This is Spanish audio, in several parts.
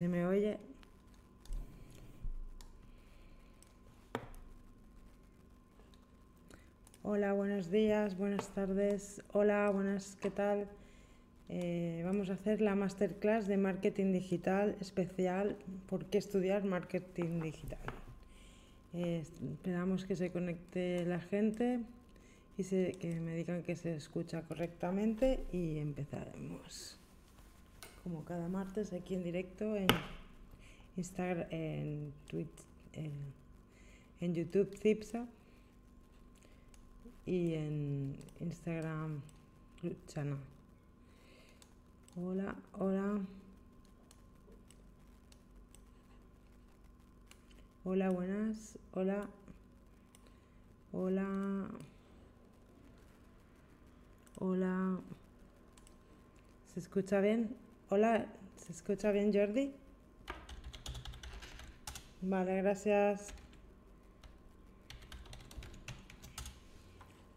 ¿Se me oye? Hola, buenos días, buenas tardes. Hola, buenas, ¿qué tal? Eh, vamos a hacer la masterclass de marketing digital especial. ¿Por qué estudiar marketing digital? Eh, esperamos que se conecte la gente y que me digan que se escucha correctamente y empezaremos como cada martes aquí en directo en Instagram, en Twitch, en, YouTube Cipsa y en Instagram Luchana. Hola, hola. Hola, buenas. Hola. Hola. Hola. ¿Se escucha bien? Hola, ¿se escucha bien Jordi? Vale, gracias.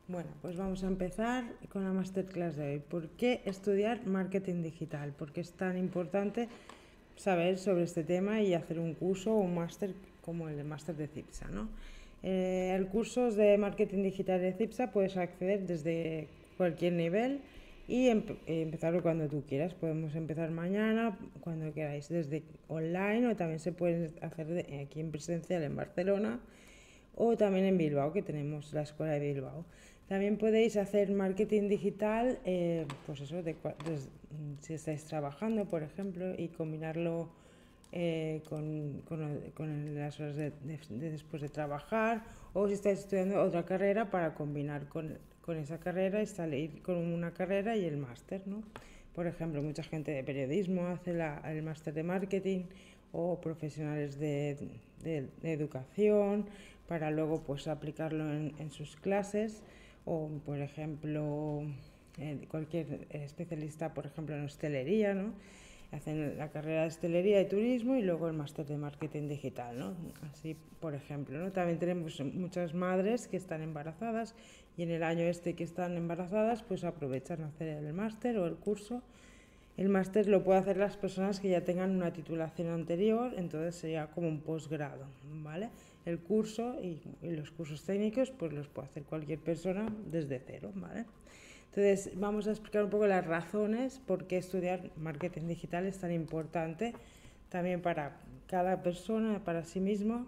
Bueno, pues vamos a empezar con la masterclass de hoy. ¿Por qué estudiar marketing digital? ¿Por qué es tan importante saber sobre este tema y hacer un curso o un máster como el de máster de CIPSA? ¿no? Eh, el curso de marketing digital de CIPSA puedes acceder desde cualquier nivel y empezarlo cuando tú quieras. Podemos empezar mañana, cuando queráis, desde online o también se puede hacer aquí en presencial en Barcelona o también en Bilbao, que tenemos la escuela de Bilbao. También podéis hacer marketing digital, eh, pues eso, si estáis trabajando, por ejemplo, y combinarlo eh, con, con, las horas de, después de trabajar, o si estáis estudiando otra carrera para combinar con con esa carrera y salir con una carrera y el máster, ¿no? Por ejemplo, mucha gente de periodismo hace el máster de marketing o profesionales de, educación para luego pues aplicarlo en, sus clases o por ejemplo eh, cualquier especialista por ejemplo en hostelería, ¿no? hacen la carrera de hostelería y turismo y luego el máster de marketing digital, ¿no? Así, por ejemplo, ¿no? También tenemos muchas madres que están embarazadas y en el año este que están embarazadas, pues aprovechan hacer el máster o el curso. El máster lo pueden hacer las personas que ya tengan una titulación anterior, entonces sería como un posgrado, ¿vale? El curso y, y los cursos técnicos, pues los puede hacer cualquier persona desde cero, ¿vale? Entonces, vamos a explicar un poco las razones por qué estudiar marketing digital es tan importante también para cada persona, para sí mismo,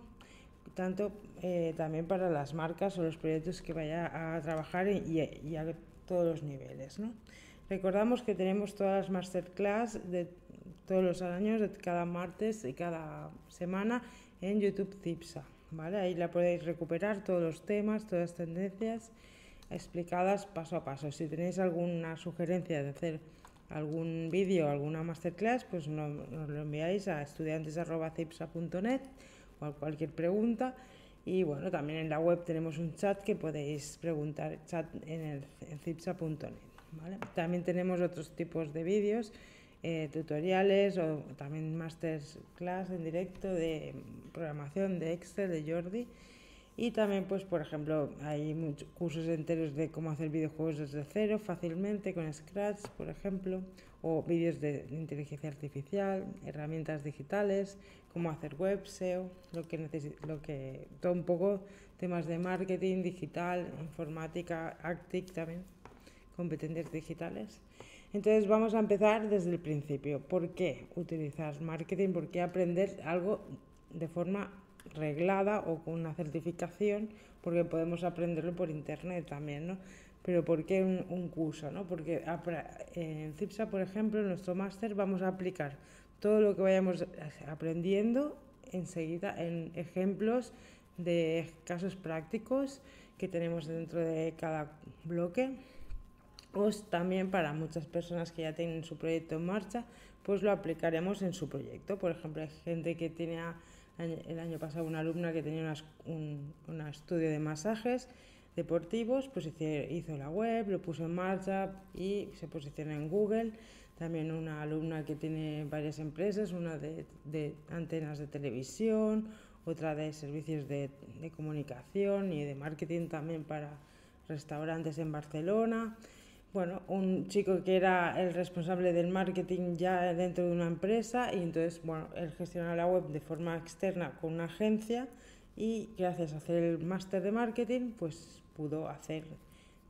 tanto eh, también para las marcas o los proyectos que vaya a trabajar y, a todos los niveles. ¿no? Recordamos que tenemos todas las masterclass de todos los años, de cada martes y cada semana en YouTube Cipsa. ¿vale? Ahí la podéis recuperar, todos los temas, todas las tendencias explicadas paso a paso. Si tenéis alguna sugerencia de hacer algún vídeo, alguna masterclass, pues nos, lo enviáis a estudiantes.cipsa.net cualquier pregunta. Y bueno, también en la web tenemos un chat que podéis preguntar, chat en, en cipsa.net. ¿vale? También tenemos otros tipos de vídeos, eh, tutoriales o también masterclass en directo de programación de Excel de Jordi y también, pues, por ejemplo, hay muchos cursos enteros de cómo hacer videojuegos desde cero fácilmente con Scratch, por ejemplo, o vídeos de inteligencia artificial, herramientas digitales, cómo hacer web, SEO, lo que lo que todo un poco temas de marketing digital, informática, Actic también, competencias digitales. Entonces vamos a empezar desde el principio. ¿Por qué utilizar marketing? ¿Por qué aprender algo de forma reglada o con una certificación, porque podemos aprenderlo por internet también, ¿no? Pero ¿por qué un, curso? ¿no? Porque en CIPSA, por ejemplo, en nuestro máster vamos a aplicar todo lo que vayamos aprendiendo enseguida en ejemplos de casos prácticos que tenemos dentro de cada bloque. O también para muchas personas que ya tienen su proyecto en marcha, pues lo aplicaremos en su proyecto. Por ejemplo, hay gente que tiene el año pasado una alumna que tenía un, estudio de masajes deportivos, pues hizo la web, lo puso en marcha y se posiciona en Google. También una alumna que tiene varias empresas, una de, antenas de televisión, otra de servicios de, comunicación y de marketing también para restaurantes en Barcelona. Bueno, un chico que era el responsable del marketing ya dentro de una empresa y entonces, bueno, él gestiona la web de forma externa con una agencia y gracias a hacer el máster de marketing, pues pudo hacer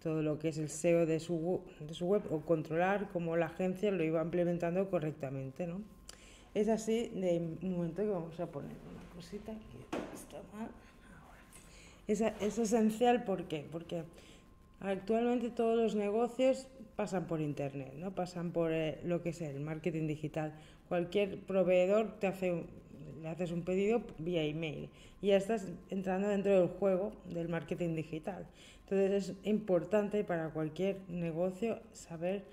todo lo que es el SEO de su, de su web o controlar cómo la agencia lo iba implementando correctamente, ¿no? Es así de momento que vamos a poner una cosita que está mal. Es, es esencial, ¿por qué? Porque actualmente todos los negocios pasan por Internet, ¿no? Pasan por eh, lo que es el marketing digital. Cualquier proveedor te hace le haces un pedido vía email y ya estás entrando dentro del juego del marketing digital. Entonces es importante para cualquier negocio saber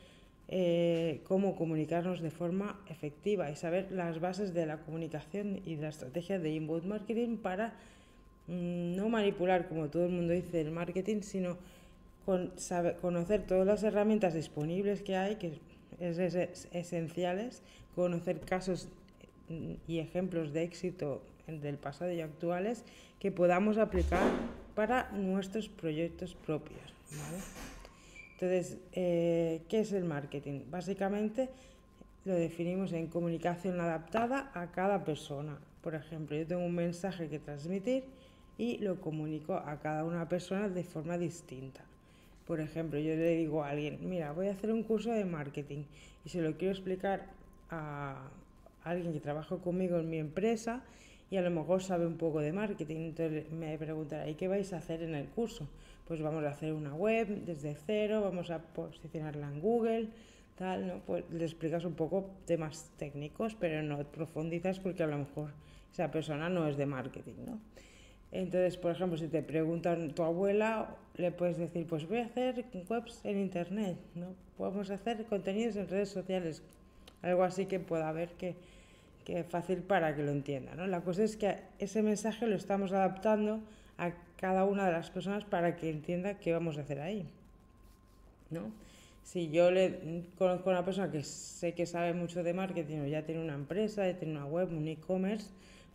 eh, cómo comunicarnos de forma efectiva y saber las bases de la comunicación y de la estrategia de inbound marketing para mm, no manipular, como todo el mundo dice, el marketing, sino con, conocer todas las herramientas disponibles que hay, que es, es esenciales, conocer casos y ejemplos de éxito del pasado y actuales que podamos aplicar para nuestros proyectos propios. Entonces, eh, ¿qué es el marketing? Básicamente lo definimos en comunicación adaptada a cada persona. Por ejemplo, yo tengo un mensaje que transmitir y lo comunico a cada una persona de forma distinta. Por ejemplo, yo le digo a alguien, mira, voy a hacer un curso de marketing y se lo quiero explicar a, alguien que trabaja conmigo en mi empresa y a lo mejor sabe un poco de marketing. Entonces me preguntará, ¿y qué vais a hacer en el curso? Pues vamos a hacer una web desde cero, vamos a posicionarla en Google, tal, ¿no? Pues le explicas un poco temas técnicos, pero no profundizas porque a lo mejor esa persona no es de marketing, ¿no? Entonces, por ejemplo, si te preguntan tu abuela, le puedes decir, pues voy a hacer webs en internet, ¿no? Podemos hacer contenidos en redes sociales, algo así que pueda haber que, que fácil para que lo entienda. ¿no? La cosa es que ese mensaje lo estamos adaptando a cada una de las personas para que entienda qué vamos a hacer ahí. ¿no? Si yo le conozco a una persona que sé que sabe mucho de marketing o ya tiene una empresa, ya tiene una web, un e-commerce,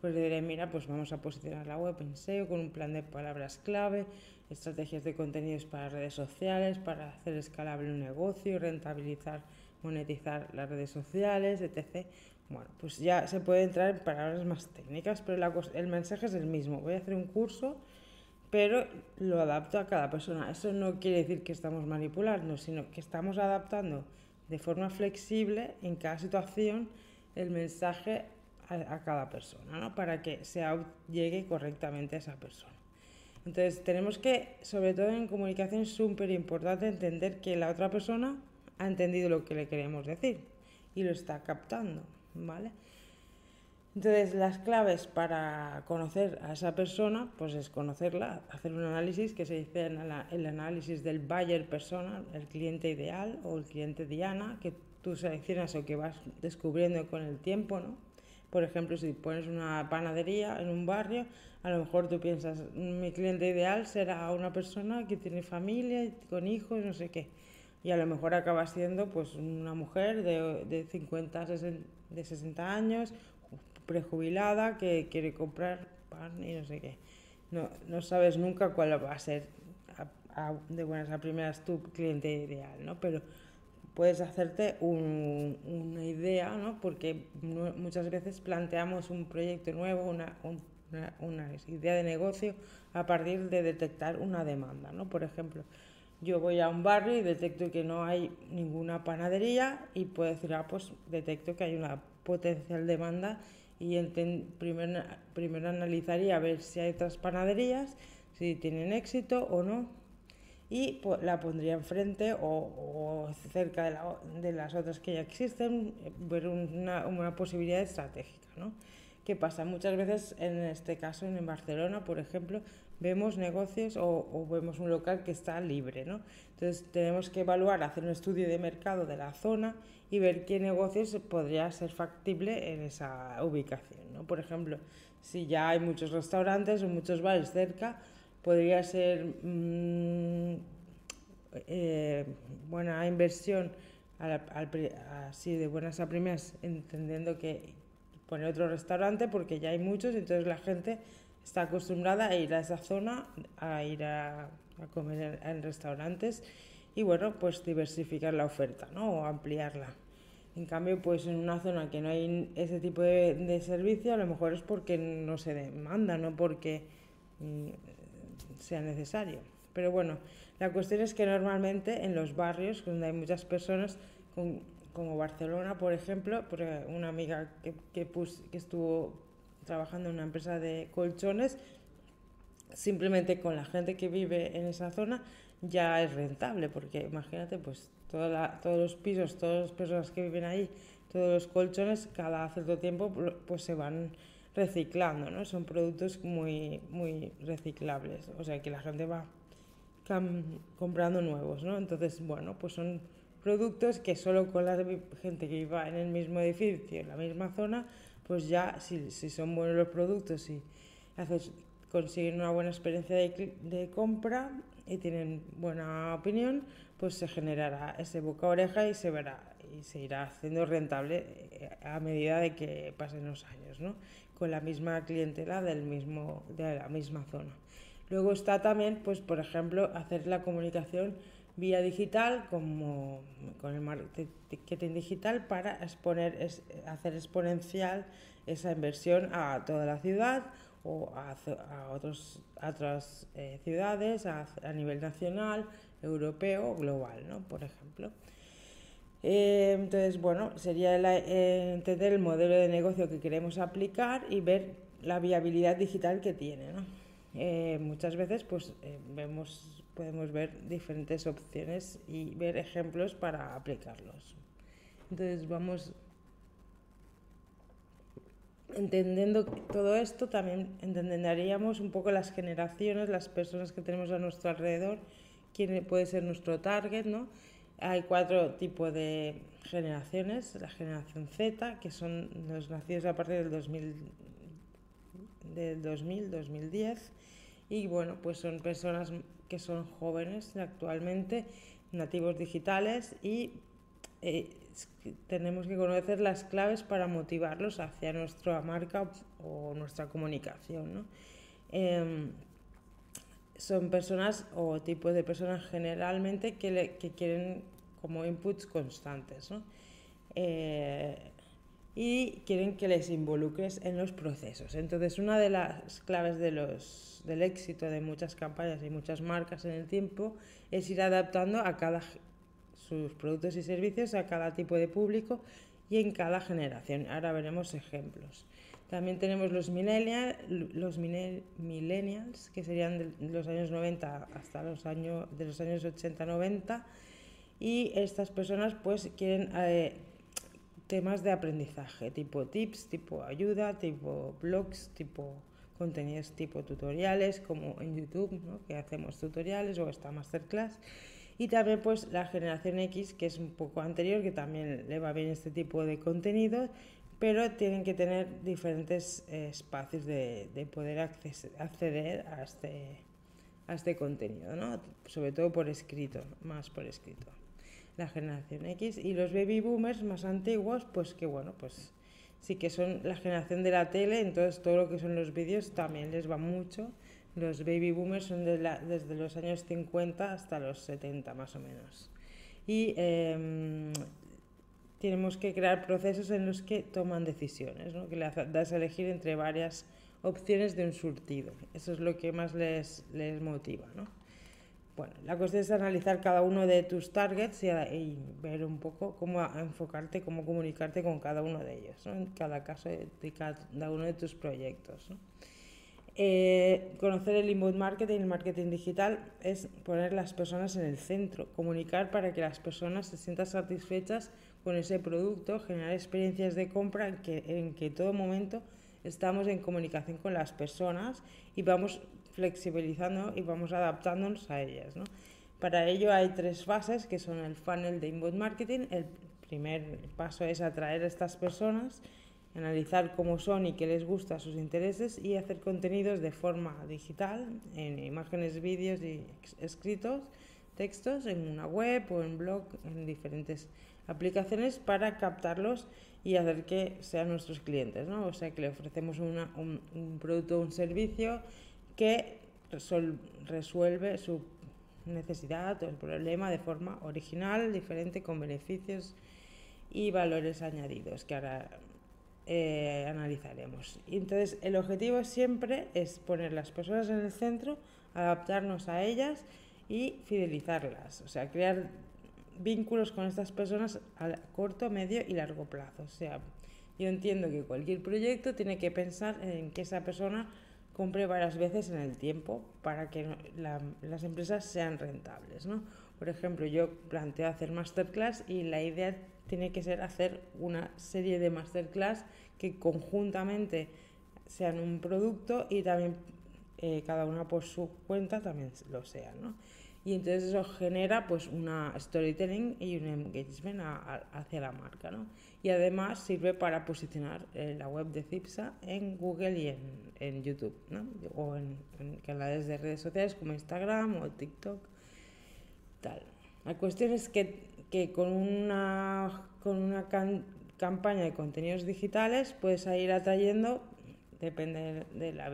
pues le diré, mira, pues vamos a posicionar la web en SEO con un plan de palabras clave, estrategias de contenidos para redes sociales, para hacer escalable un negocio rentabilizar monetizar las redes sociales, etc. Bueno, pues ya se puede entrar en palabras más técnicas, pero el mensaje es el mismo. Voy a hacer un curso, pero lo adapto a cada persona. Eso no quiere decir que estamos manipulando, sino que estamos adaptando de forma flexible en cada situación el mensaje a, cada persona, ¿no? para que se llegue correctamente a esa persona. Entonces tenemos que, sobre todo en comunicación, es súper importante entender que la otra persona ha entendido lo que le queremos decir y lo está captando, ¿vale? Entonces, las claves para conocer a esa persona, pues es conocerla, hacer un análisis que se dice en el análisis del buyer persona, el cliente ideal o el cliente diana, que tú seleccionas o que vas descubriendo con el tiempo, ¿no? Por ejemplo, si pones una panadería en un barrio, a lo mejor tú piensas, mi cliente ideal será una persona que tiene familia, con hijos, no sé qué y a lo mejor acaba siendo pues una mujer de, de 50, de 60 años, prejubilada, que quiere comprar pan y no sé qué. No, no sabes nunca cuál va a ser de buenas a primeras tu cliente ideal, ¿no? Pero puedes hacerte una idea, ¿no? Porque muchas veces planteamos un proyecto nuevo, una idea de negocio a partir de detectar una demanda, ¿no? Por ejemplo, yo voy a un barrio y detecto que no hay ninguna panadería y puedo decir, ah, pues detecto que hay una potencial demanda y primero, primero analizaría a ver si hay otras panaderías, si tienen éxito o no y la pondría enfrente o, o cerca de, la, de, las otras que ya existen, ver una, una posibilidad estratégica. ¿no? ¿Qué pasa? Muchas veces, en este caso, en Barcelona, por ejemplo, vemos negocios o, vemos un local que está libre, ¿no? Entonces tenemos que evaluar, hacer un estudio de mercado de la zona y ver qué negocios podría ser factible en esa ubicación, ¿no? Por ejemplo, si ya hay muchos restaurantes o muchos bares cerca, podría ser mmm, eh, buena inversión así de buenas a primeras, entendiendo que poner otro restaurante porque ya hay muchos, entonces la gente está acostumbrada a ir a esa zona, a ir a, comer en, restaurantes y bueno, pues diversificar la oferta, ¿no? O ampliarla. En cambio, pues en una zona que no hay ese tipo de, de servicio, a lo mejor es porque no se demanda, no porque mm, sea necesario. Pero bueno, la cuestión es que normalmente en los barrios donde hay muchas personas, como Barcelona, por ejemplo, una amiga que, que, que estuvo trabajando en una empresa de colchones, simplemente con la gente que vive en esa zona ya es rentable, porque imagínate, pues toda todos los pisos, todas las personas que viven ahí, todos los colchones, cada cierto tiempo pues se van reciclando, ¿no? Son productos muy, muy reciclables, o sea que la gente va comprando nuevos, ¿no? Entonces, bueno, pues son productos que solo con la gente que viva en el mismo edificio, en la misma zona, pues ya si, si son buenos los productos y haces, consiguen una buena experiencia de, compra y tienen buena opinión, pues se generará ese boca a oreja y se verá y se irá haciendo rentable eh, a medida de que pasen los años, ¿no? Con la misma clientela del mismo, de la misma zona. Luego está también, pues, por ejemplo, hacer la comunicación vía digital, como con el marketing digital, para exponer, hacer exponencial esa inversión a toda la ciudad o a, a, otros, otras eh, ciudades a, a, nivel nacional, europeo global, ¿no? por ejemplo. Eh, entonces, bueno, sería eh, entender el modelo de negocio que queremos aplicar y ver la viabilidad digital que tiene. ¿no? Eh, muchas veces pues eh, vemos, podemos ver diferentes opciones y ver ejemplos para aplicarlos. Entonces vamos entendiendo todo esto, también entenderíamos un poco las generaciones, las personas que tenemos a nuestro alrededor, quién puede ser nuestro target, ¿no? Hay cuatro tipos de generaciones, la generación Z, que son los nacidos a partir del 2000, del 2000, 2010, y bueno, pues son personas que son jóvenes actualmente, nativos digitales y eh, tenemos que conocer las claves para motivarlos hacia nuestra marca o nuestra comunicación. ¿no? Eh, son personas o tipos de personas generalmente que, le, que quieren como inputs constantes. ¿no? Eh, y quieren que les involucres en los procesos. Entonces, una de las claves de los, del éxito de muchas campañas y muchas marcas en el tiempo es ir adaptando a cada sus productos y servicios a cada tipo de público y en cada generación. Ahora veremos ejemplos. También tenemos los, millennial, los millennials, que serían de los años 90 hasta los años, de los años 80-90, y estas personas pues quieren eh, temas de aprendizaje, tipo tips, tipo ayuda, tipo blogs, tipo contenidos tipo tutoriales, como en YouTube, ¿no? que hacemos tutoriales o esta masterclass. Y también pues la generación X, que es un poco anterior, que también le va bien este tipo de contenido, pero tienen que tener diferentes eh, espacios de, de poder acceder a este, a este contenido, ¿no? sobre todo por escrito, más por escrito la generación X y los baby boomers más antiguos, pues que bueno, pues sí que son la generación de la tele, entonces todo lo que son los vídeos también les va mucho. Los baby boomers son desde los años 50 hasta los 70 más o menos. Y eh, tenemos que crear procesos en los que toman decisiones, ¿no? que les das a elegir entre varias opciones de un surtido. Eso es lo que más les, les motiva. ¿no? Bueno, la cuestión es analizar cada uno de tus targets y, ver un poco cómo enfocarte, cómo comunicarte con cada uno de ellos, ¿no? en cada caso de, cada uno de tus proyectos. ¿no? Eh, conocer el inbound marketing y el marketing digital es poner las personas en el centro, comunicar para que las personas se sientan satisfechas con ese producto, generar experiencias de compra en que en que todo momento estamos en comunicación con las personas y vamos flexibilizando y vamos adaptándonos a ellas. ¿no? Para ello hay tres fases que son el funnel de inbound marketing. El primer paso es atraer a estas personas, analizar cómo son y qué les gusta, sus intereses y hacer contenidos de forma digital, en imágenes, vídeos y escritos, textos, en una web o en blog, en diferentes aplicaciones para captarlos y hacer que sean nuestros clientes, ¿no? O sea, que le ofrecemos una, un, un producto o un servicio que resuelve su necesidad o el problema de forma original, diferente, con beneficios y valores añadidos que ahora eh, analizaremos. Entonces el objetivo siempre es poner las personas en el centro, adaptarnos a ellas y fidelizarlas, o sea, crear vínculos con estas personas a corto, medio y largo plazo. O sea, yo entiendo que cualquier proyecto tiene que pensar en que esa persona compre varias veces en el tiempo para que las empresas sean rentables. ¿no? Por ejemplo, yo planteo hacer masterclass y la idea tiene que ser hacer una serie de masterclass que conjuntamente sean un producto y también eh, cada una por su cuenta también lo sea. ¿no? Y entonces eso genera pues una storytelling y un engagement hacia la marca ¿no? y además sirve para posicionar eh, la web de Cipsa en Google y en, en YouTube ¿no? o en, canales de redes sociales como Instagram o TikTok tal la cuestión es que, que con una con una campaña de contenidos digitales puedes ir atrayendo depende de la,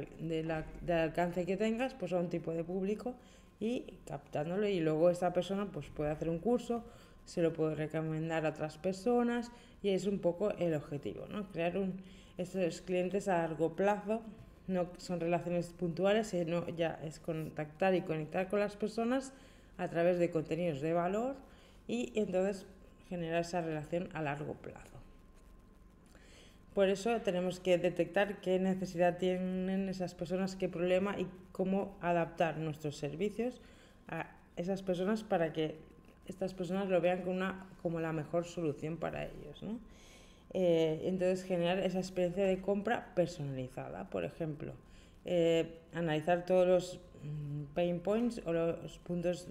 del alcance que tengas pues a un tipo de público y captándolo y luego esta persona pues puede hacer un curso, se lo puede recomendar a otras personas y es un poco el objetivo, ¿no? Crear un, estos clientes a largo plazo, no son relaciones puntuales, sino ya es contactar y conectar con las personas a través de contenidos de valor y entonces generar esa relación a largo plazo. Por eso tenemos que detectar qué necesidad tienen esas personas, qué problema y cómo adaptar nuestros servicios a esas personas para que estas personas lo vean como, una, como la mejor solución para ellos. ¿no? Eh, entonces, generar esa experiencia de compra personalizada, por ejemplo, eh, analizar todos los mm, pain points o los puntos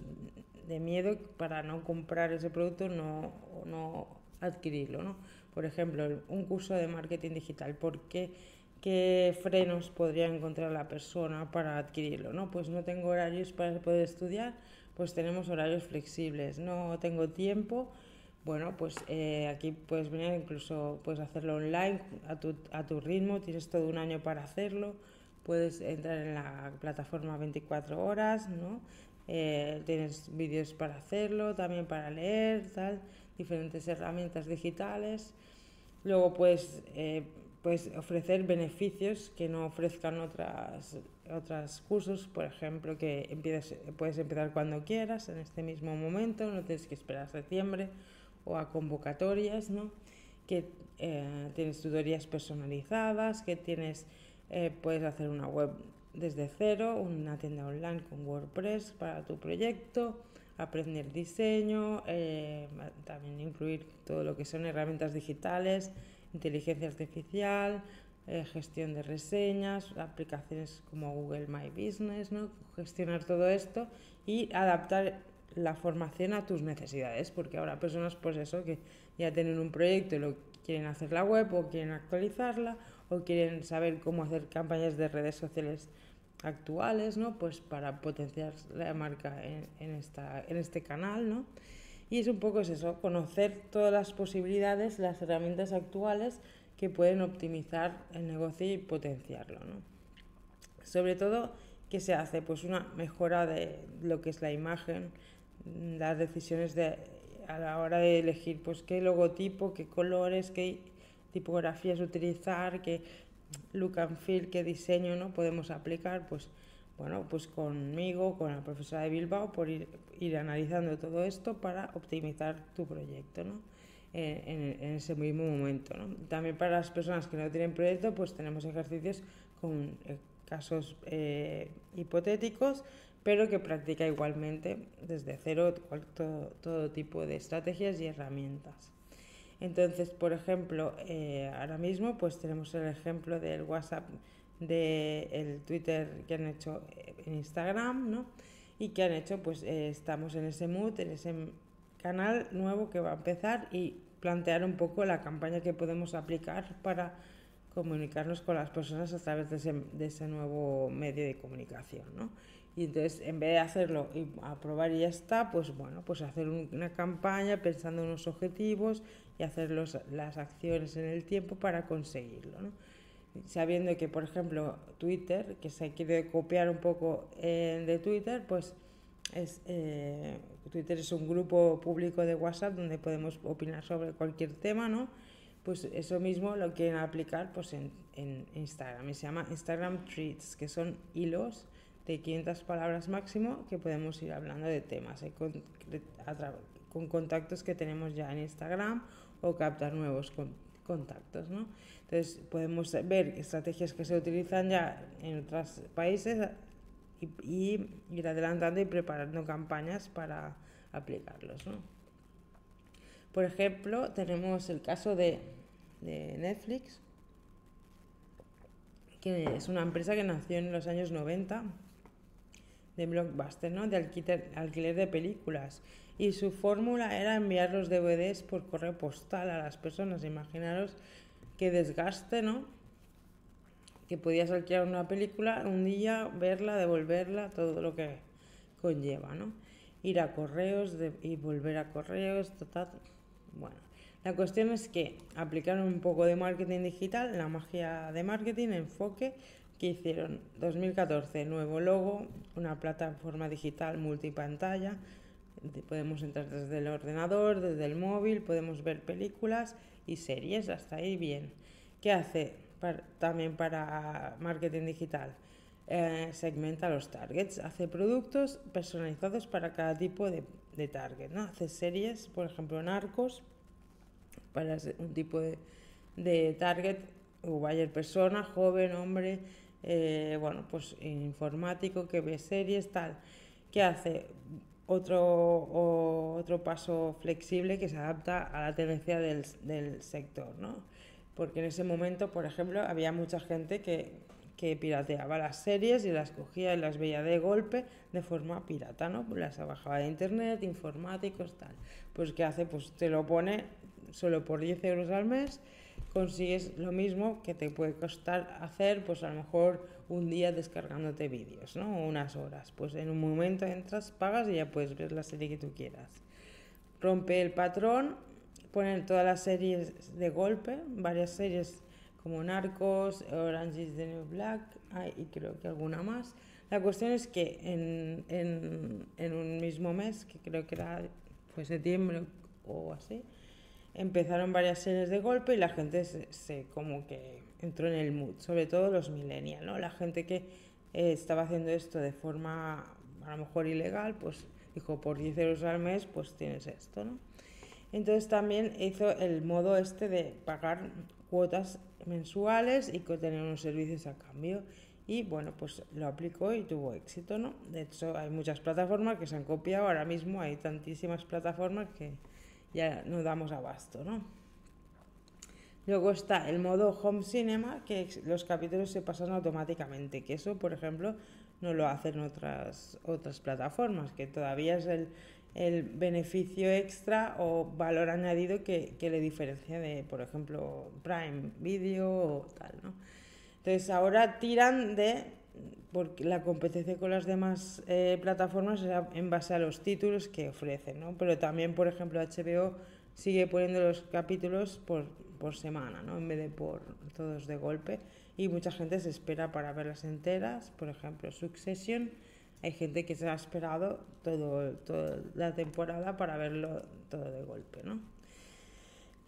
de miedo para no comprar ese producto no, o no adquirirlo. ¿no? Por ejemplo, un curso de marketing digital, ¿por qué? ¿Qué frenos podría encontrar la persona para adquirirlo? ¿no? Pues no tengo horarios para poder estudiar, pues tenemos horarios flexibles. No tengo tiempo, bueno, pues eh, aquí puedes venir, incluso puedes hacerlo online a tu, a tu ritmo, tienes todo un año para hacerlo, puedes entrar en la plataforma 24 horas, ¿no? Eh, tienes vídeos para hacerlo, también para leer, tal diferentes herramientas digitales. Luego puedes, eh, puedes ofrecer beneficios que no ofrezcan otras, otros cursos, por ejemplo, que empieces, puedes empezar cuando quieras, en este mismo momento, no tienes que esperar a septiembre o a convocatorias, ¿no? que eh, tienes tutorías personalizadas, que tienes, eh, puedes hacer una web desde cero, una tienda online con WordPress para tu proyecto, aprender diseño, eh, también incluir todo lo que son herramientas digitales, inteligencia artificial, eh, gestión de reseñas, aplicaciones como Google My Business, ¿no? gestionar todo esto y adaptar la formación a tus necesidades, porque habrá personas pues eso que ya tienen un proyecto y lo quieren hacer la web o quieren actualizarla o quieren saber cómo hacer campañas de redes sociales actuales, ¿no? Pues para potenciar la marca en, esta, en este canal, ¿no? Y es un poco eso, conocer todas las posibilidades, las herramientas actuales que pueden optimizar el negocio y potenciarlo, ¿no? Sobre todo, ¿qué se hace? Pues una mejora de lo que es la imagen, las decisiones de, a la hora de elegir pues qué logotipo, qué colores, qué tipografías utilizar, qué look and feel, qué diseño ¿no? podemos aplicar, pues bueno, pues conmigo, con la profesora de Bilbao, por ir, analizando todo esto para optimizar tu proyecto, ¿no? En, en, ese mismo momento, ¿no? También para las personas que no tienen proyecto, pues tenemos ejercicios con eh, casos eh, hipotéticos, pero que practica igualmente desde cero todo, todo tipo de estrategias y herramientas. Entonces, por ejemplo, eh, ahora mismo pues tenemos el ejemplo del WhatsApp, del Twitter que han hecho en Instagram, ¿no? Y que han hecho, pues eh, estamos en ese mood, en ese canal nuevo que va a empezar y plantear un poco la campaña que podemos aplicar para comunicarnos con las personas a través de ese, de ese nuevo medio de comunicación, ¿no? Y entonces, en vez de hacerlo y aprobar y ya está, pues bueno, pues hacer una campaña pensando en unos objetivos y hacer las acciones en el tiempo para conseguirlo. ¿no? Sabiendo que, por ejemplo, Twitter, que se quiere copiar un poco eh, de Twitter, pues es, eh, Twitter es un grupo público de WhatsApp donde podemos opinar sobre cualquier tema, ¿no? Pues eso mismo lo quieren aplicar pues en, en Instagram y se llama Instagram Treats, que son hilos de 500 palabras máximo que podemos ir hablando de temas eh, con, con, contactos que tenemos ya en Instagram o captar nuevos contactos, ¿no? Entonces podemos ver estrategias que se utilizan ya en otros países y, ir adelantando y preparando campañas para aplicarlos. ¿no? Por ejemplo, tenemos el caso de, de, Netflix, que es una empresa que nació en los años 90 de blockbuster, ¿no? de alquiler, alquiler de películas. Y su fórmula era enviar los DVDs por correo postal a las personas. Imaginaros qué desgaste, ¿no? que podías alquilar una película, un día verla, devolverla, todo lo que conlleva, ¿no? Ir a correos y volver a correos, total. Bueno, la cuestión es que aplicaron un poco de marketing digital, la magia de marketing, enfoque, que hicieron 2014, nuevo logo, una plataforma digital multipantalla, podemos entrar desde el ordenador, desde el móvil, podemos ver películas y series, hasta ahí bien. ¿Qué hace? también para marketing digital. Eh, segmenta los targets, hace productos personalizados para cada tipo de, target, ¿no? Hace series, por ejemplo, narcos, para un tipo de, de target, o buyer persona, joven, hombre, eh, bueno, pues informático que ve series, tal. ¿Qué hace? Otro, otro paso flexible que se adapta a la tendencia del, del sector, ¿no? porque en ese momento, por ejemplo, había mucha gente que, que pirateaba las series y las cogía y las veía de golpe de forma pirata, ¿no? Pues las bajaba de internet, informáticos, tal. Pues ¿qué hace? Pues te lo pone solo por 10 euros al mes, consigues lo mismo que te puede costar hacer, pues a lo mejor un día descargándote vídeos, ¿no? Unas horas. Pues en un momento entras, pagas y ya puedes ver la serie que tú quieras. Rompe el patrón ponen todas las series de golpe, varias series como Narcos, Orange is the New Black y creo que alguna más. La cuestión es que en, en, en, un mismo mes, que creo que era fue septiembre o así, empezaron varias series de golpe y la gente se, como que entró en el mood, sobre todo los millennials, ¿no? La gente que eh, estaba haciendo esto de forma a lo mejor ilegal, pues dijo por 10 euros al mes, pues tienes esto, ¿no? Entonces también hizo el modo este de pagar cuotas mensuales y tener unos servicios a cambio. Y bueno, pues lo aplicó y tuvo éxito, ¿no? De hecho, hay muchas plataformas que se han copiado. Ahora mismo hay tantísimas plataformas que ya no damos abasto, ¿no? Luego está el modo Home Cinema, que los capítulos se pasan automáticamente, que eso, por ejemplo, no lo hacen otras, otras plataformas, que todavía es el, el beneficio extra o valor añadido que, que, le diferencia de, por ejemplo, Prime Video o tal, ¿no? Entonces ahora tiran de, porque la competencia con las demás eh, plataformas es en base a los títulos que ofrecen, ¿no? Pero también, por ejemplo, HBO sigue poniendo los capítulos por, por semana, ¿no? En vez de por todos de golpe. Y mucha gente se espera para verlas enteras, por ejemplo, Succession hay gente que se ha esperado todo, toda la temporada para verlo todo de golpe, ¿no?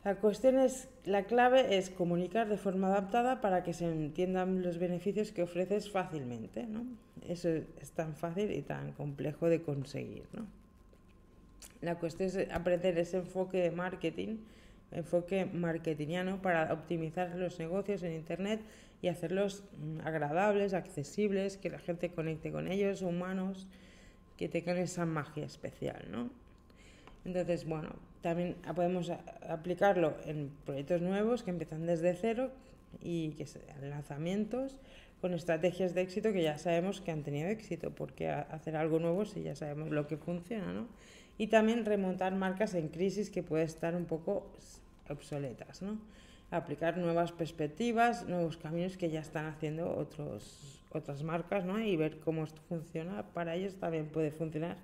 La cuestión es, la clave es comunicar de forma adaptada para que se entiendan los beneficios que ofreces fácilmente, ¿no? Eso es tan fácil y tan complejo de conseguir, ¿no? La cuestión es aprender ese enfoque de marketing enfoque marketingiano para optimizar los negocios en Internet y hacerlos mm, agradables, accesibles, que la gente conecte con ellos, humanos, que tengan esa magia especial, ¿no? Entonces, bueno, también podemos aplicarlo en proyectos nuevos que empiezan desde cero y que sean lanzamientos con estrategias de éxito que ya sabemos que han tenido éxito, porque hacer algo nuevo si ya sabemos lo que funciona, ¿no? Y también remontar marcas en crisis que puede estar un poco obsoletas, ¿no? Aplicar nuevas perspectivas, nuevos caminos que ya están haciendo otros, otras marcas, ¿no? Y ver cómo esto funciona para ellos también puede funcionar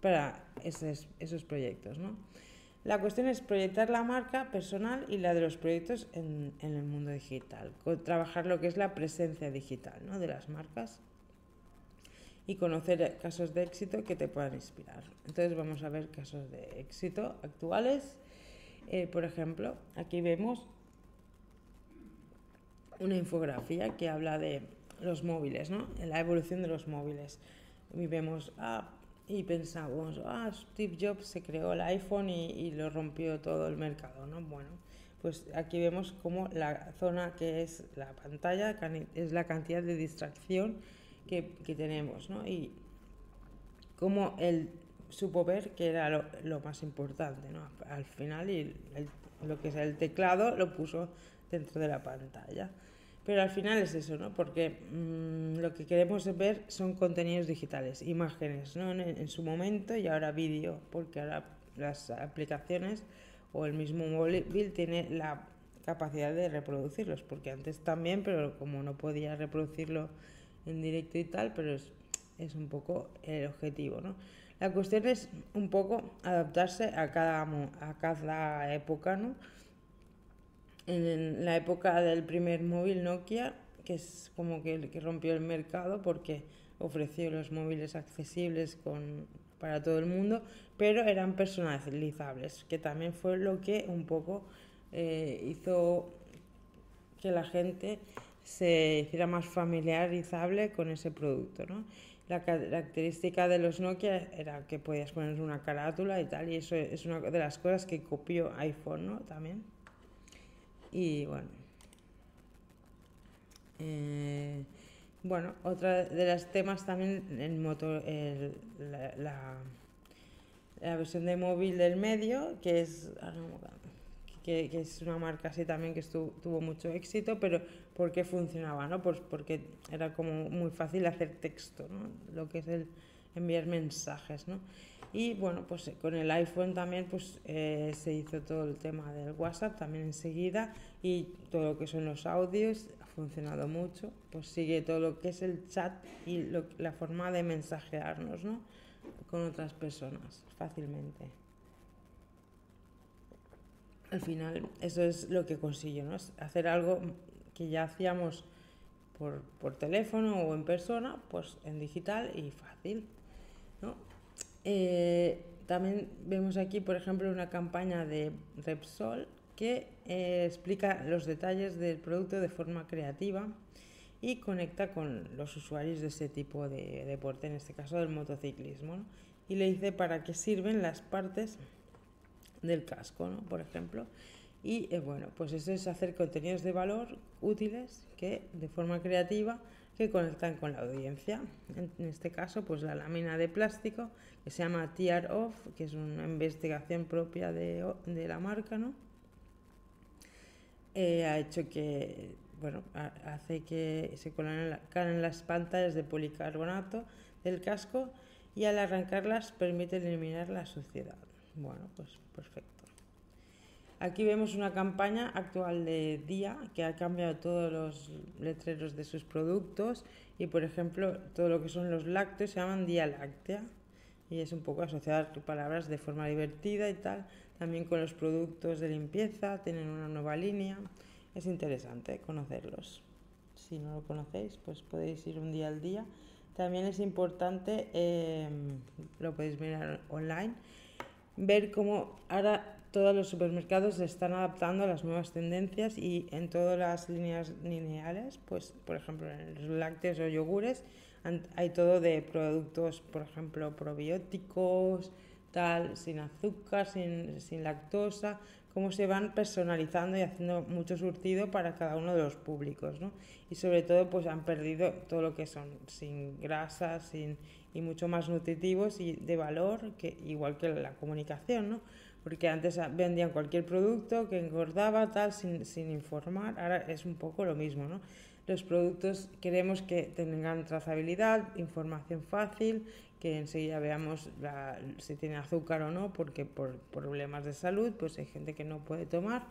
para esos, esos proyectos, ¿no? La cuestión es proyectar la marca personal y la de los proyectos en, en el mundo digital, trabajar lo que es la presencia digital ¿no? de las marcas y conocer casos de éxito que te puedan inspirar. Entonces vamos a ver casos de éxito actuales. Eh, por ejemplo, aquí vemos una infografía que habla de los móviles, ¿no? La evolución de los móviles. Y vemos, ah, y pensamos, ah, Steve Jobs se creó el iPhone y, lo rompió todo el mercado, ¿no? Bueno, pues aquí vemos cómo la zona que es la pantalla es la cantidad de distracción que, que tenemos, ¿no? Y cómo él supo ver que era lo, más importante, ¿no? Al final, y lo que es el teclado lo puso dentro de la pantalla. Pero al final es eso, ¿no? Porque mm, lo que queremos ver son contenidos digitales, imágenes, ¿no? En, su momento y ahora vídeo, porque ahora las aplicaciones o el mismo móvil tiene la capacidad de reproducirlos, porque antes también, pero como no podía reproducirlo en directo y tal, pero es, es un poco el objetivo, ¿no? La cuestión es un poco adaptarse a cada, a cada época, ¿no? En la época del primer móvil Nokia, que es como que el que rompió el mercado porque ofreció los móviles accesibles con, para todo el mundo, pero eran personalizables, que también fue lo que un poco eh, hizo que la gente se hiciera más familiarizable con ese producto. ¿no? La característica de los Nokia era que podías poner una carátula y tal, y eso es una de las cosas que copió iPhone ¿no? también. Y bueno. Eh, bueno, otra de los temas también, el motor, la, la, versión de móvil del medio, que es, ah, que, es una marca así también que tuvo mucho éxito, pero ¿por qué funcionaba? ¿no? Pues porque era como muy fácil hacer texto, ¿no? lo que es el enviar mensajes. ¿no? Y bueno, pues eh, con el iPhone también pues eh, se hizo todo el tema del WhatsApp también enseguida y todo lo que son los audios ha funcionado mucho. Pues sigue todo lo que es el chat y la forma de mensajearnos ¿no? con otras personas fácilmente. Al final eso es lo que consiguió, ¿no? hacer algo que ya hacíamos por, por teléfono o en persona, pues en digital y fácil. ¿no? Eh, también vemos aquí, por ejemplo, una campaña de Repsol que eh, explica los detalles del producto de forma creativa y conecta con los usuarios de ese tipo de deporte, en este caso del motociclismo. Y le dice para qué sirven las partes del casco, ¿no? por ejemplo. Y eh, bueno, pues eso es hacer contenidos de valor útiles que de forma creativa que conectan con la audiencia. En, este caso, pues la lámina de plástico que se llama Tear Off, que es una investigación propia de, de la marca, ¿no? Eh, ha hecho que, bueno, hace que se calen las pantallas de policarbonato del casco y al arrancarlas permite eliminar la suciedad. Bueno, pues perfecto. Aquí vemos una campaña actual de Día que ha cambiado todos los letreros de sus productos y, por ejemplo, todo lo que son los lácteos se llaman Día Láctea y es un poco asociar palabras de forma divertida y tal. También con los productos de limpieza tienen una nueva línea. Es interesante conocerlos. Si no lo conocéis, pues podéis ir un día al día. También es importante, em, lo podéis mirar online, ver cómo ahora todos los supermercados se están adaptando a las nuevas tendencias y en todas las líneas lineales, pues por ejemplo en los lácteos o yogures, hay todo de productos, por ejemplo, probióticos, tal, sin azúcar, sin, sin lactosa, cómo se van personalizando y haciendo mucho surtido para cada uno de los públicos, ¿no? Y sobre todo, pues han perdido todo lo que son sin grasa, sin y mucho más nutritivos y de valor, que igual que la comunicación, ¿no? Porque antes vendían cualquier producto que engordaba, tal, sin, sin informar, ahora es un poco lo mismo, ¿no? Los productos queremos que tengan trazabilidad, información fácil, que enseguida veamos si tiene azúcar o no, porque por problemas de salud, pues hay gente que no puede tomar,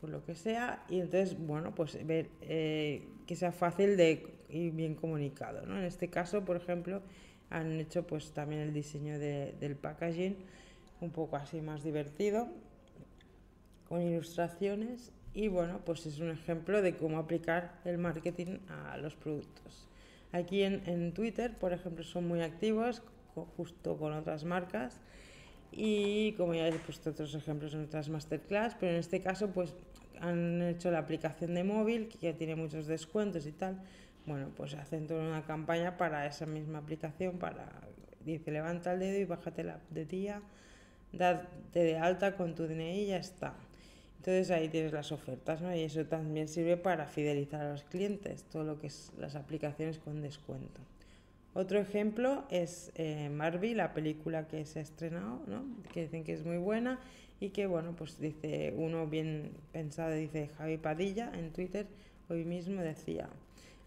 por lo que sea, y entonces, bueno, pues ver eh, que sea fácil de y bien comunicado, ¿no? En este caso, por ejemplo, han hecho pues también el diseño de, del packaging, un poco así más divertido, con ilustraciones y bueno, pues es un ejemplo de cómo aplicar el marketing a los productos. Aquí en, en Twitter, por ejemplo, son muy activos justo con otras marcas y como ya he puesto otros ejemplos en otras masterclass, pero en este caso pues han hecho la aplicación de móvil que tiene muchos descuentos y tal. Bueno, pues hacen toda una campaña para esa misma aplicación, para, dice, levanta el dedo y bájate la de día, date de alta con tu DNI y ya está. Entonces ahí tienes las ofertas, ¿no? Y eso también sirve para fidelizar a los clientes, todo lo que es las aplicaciones con descuento. Otro ejemplo es eh, la película que se ha estrenado, ¿no? que dicen que es muy buena y que, bueno, pues dice uno bien pensado, dice Javi Padilla en Twitter, hoy mismo decía,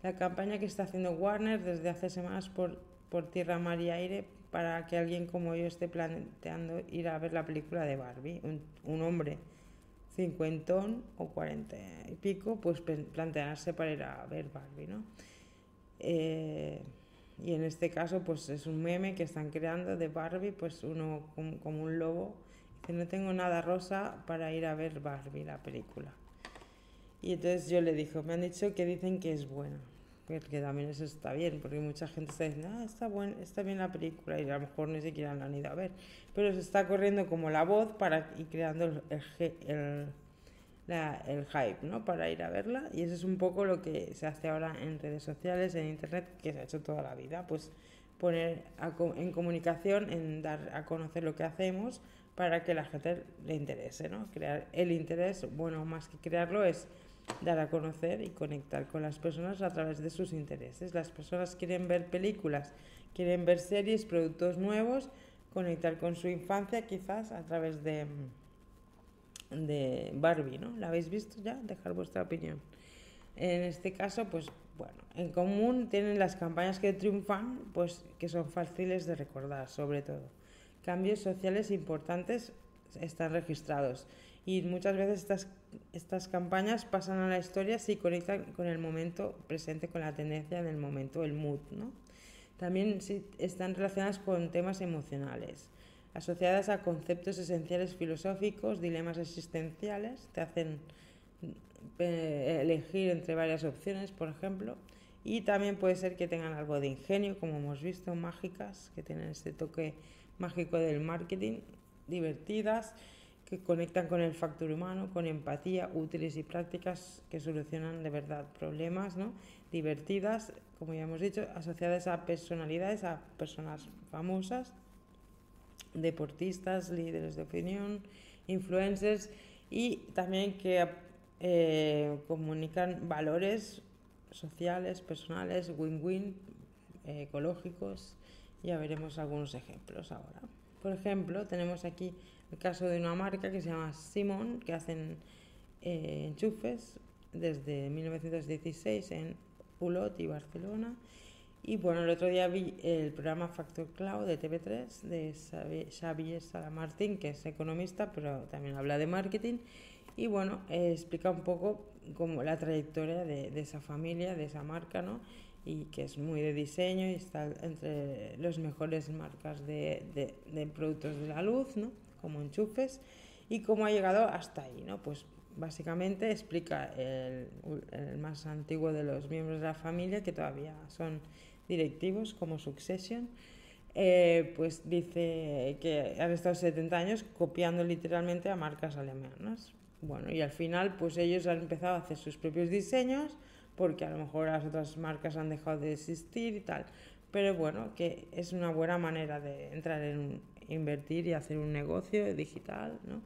la campaña que está haciendo Warner desde hace semanas por, por tierra, mar y aire para que alguien como yo esté planteando ir a ver la película de Barbie, un, un hombre cincuentón o cuarenta y pico, pues plantearse para ir a ver Barbie, ¿no? Eh, y en este caso, pues es un meme que están creando de Barbie, pues uno como, un lobo. Dice, no tengo nada rosa para ir a ver Barbie, la película. Y entonces yo le dije, me han dicho que dicen que es buena. Que también eso está bien, porque mucha gente está diciendo, ah, está, buen, está bien la película, y a lo mejor ni siquiera la han ido a ver. Pero se está corriendo como la voz para ir creando el, el el hype, ¿no? Para ir a verla. Y eso es un poco lo que se hace ahora en redes sociales, en internet, que se ha hecho toda la vida. Pues poner en comunicación, en dar a conocer lo que hacemos para que la gente le interese, ¿no? Crear el interés, bueno, más que crearlo es dar a conocer y conectar con las personas a través de sus intereses. Las personas quieren ver películas, quieren ver series, productos nuevos, conectar con su infancia quizás a través de de Barbie, ¿no? ¿La habéis visto ya? Dejar vuestra opinión. En este caso, pues bueno, en común tienen las campañas que triunfan, pues que son fáciles de recordar, sobre todo. Cambios sociales importantes están registrados y muchas veces estas, estas campañas pasan a la historia si conectan con el momento presente, con la tendencia del momento, el mood, ¿no? También si están relacionadas con temas emocionales asociadas a conceptos esenciales filosóficos, dilemas existenciales, te hacen eh, elegir entre varias opciones, por ejemplo, y también puede ser que tengan algo de ingenio, como hemos visto, mágicas, que tienen este toque mágico del marketing, divertidas, que conectan con el factor humano, con empatía, útiles y prácticas que solucionan de verdad problemas, ¿no? divertidas, como ya hemos dicho, asociadas a personalidades, a personas famosas deportistas, líderes de opinión, influencers y también que eh, comunican valores sociales, personales, win-win, eh, ecológicos. Ya veremos algunos ejemplos ahora. Por ejemplo, tenemos aquí el caso de una marca que se llama Simon, que hacen eh, enchufes desde 1916 en Ulot y Barcelona y bueno, el otro día vi el programa Factor Cloud de TV3 de Xavier Salamartín, que es economista, pero también habla de marketing. Y bueno, explica un poco como la trayectoria de, de, esa familia, de esa marca, ¿no? Y que es muy de diseño y está entre las mejores marcas de, de, de, productos de la luz, ¿no? Como enchufes. Y cómo ha llegado hasta ahí, ¿no? Pues básicamente explica el, el más antiguo de los miembros de la familia, que todavía son directivos como Succession, eh, pues dice que han estado 70 años copiando literalmente a marcas alemanas. Bueno, y al final pues ellos han empezado a hacer sus propios diseños porque a lo mejor las otras marcas han dejado de existir y tal. Pero bueno, que es una buena manera de entrar en invertir y hacer un negocio digital, ¿no?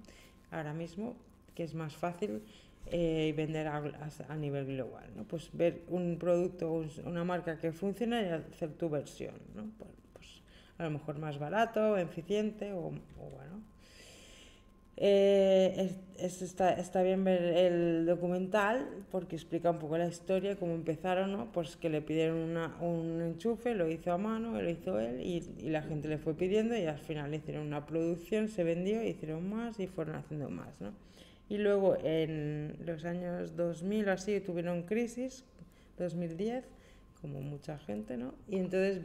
Ahora mismo, que es más fácil eh, vender a, nivel global. ¿no? Pues ver un producto una marca que funciona y hacer tu versión. ¿no? Pues, pues a lo mejor más barato, eficiente o bueno. Eh, es, está, está, bien ver el documental porque explica un poco la historia, cómo empezaron, ¿no? Pues que le pidieron una, un enchufe, lo hizo a mano, lo hizo él y, y, la gente le fue pidiendo y al final hicieron una producción, se vendió, hicieron más y fueron haciendo más, ¿no? Y luego en los años 2000 o así tuvieron crisis, 2010, como mucha gente, ¿no? Y entonces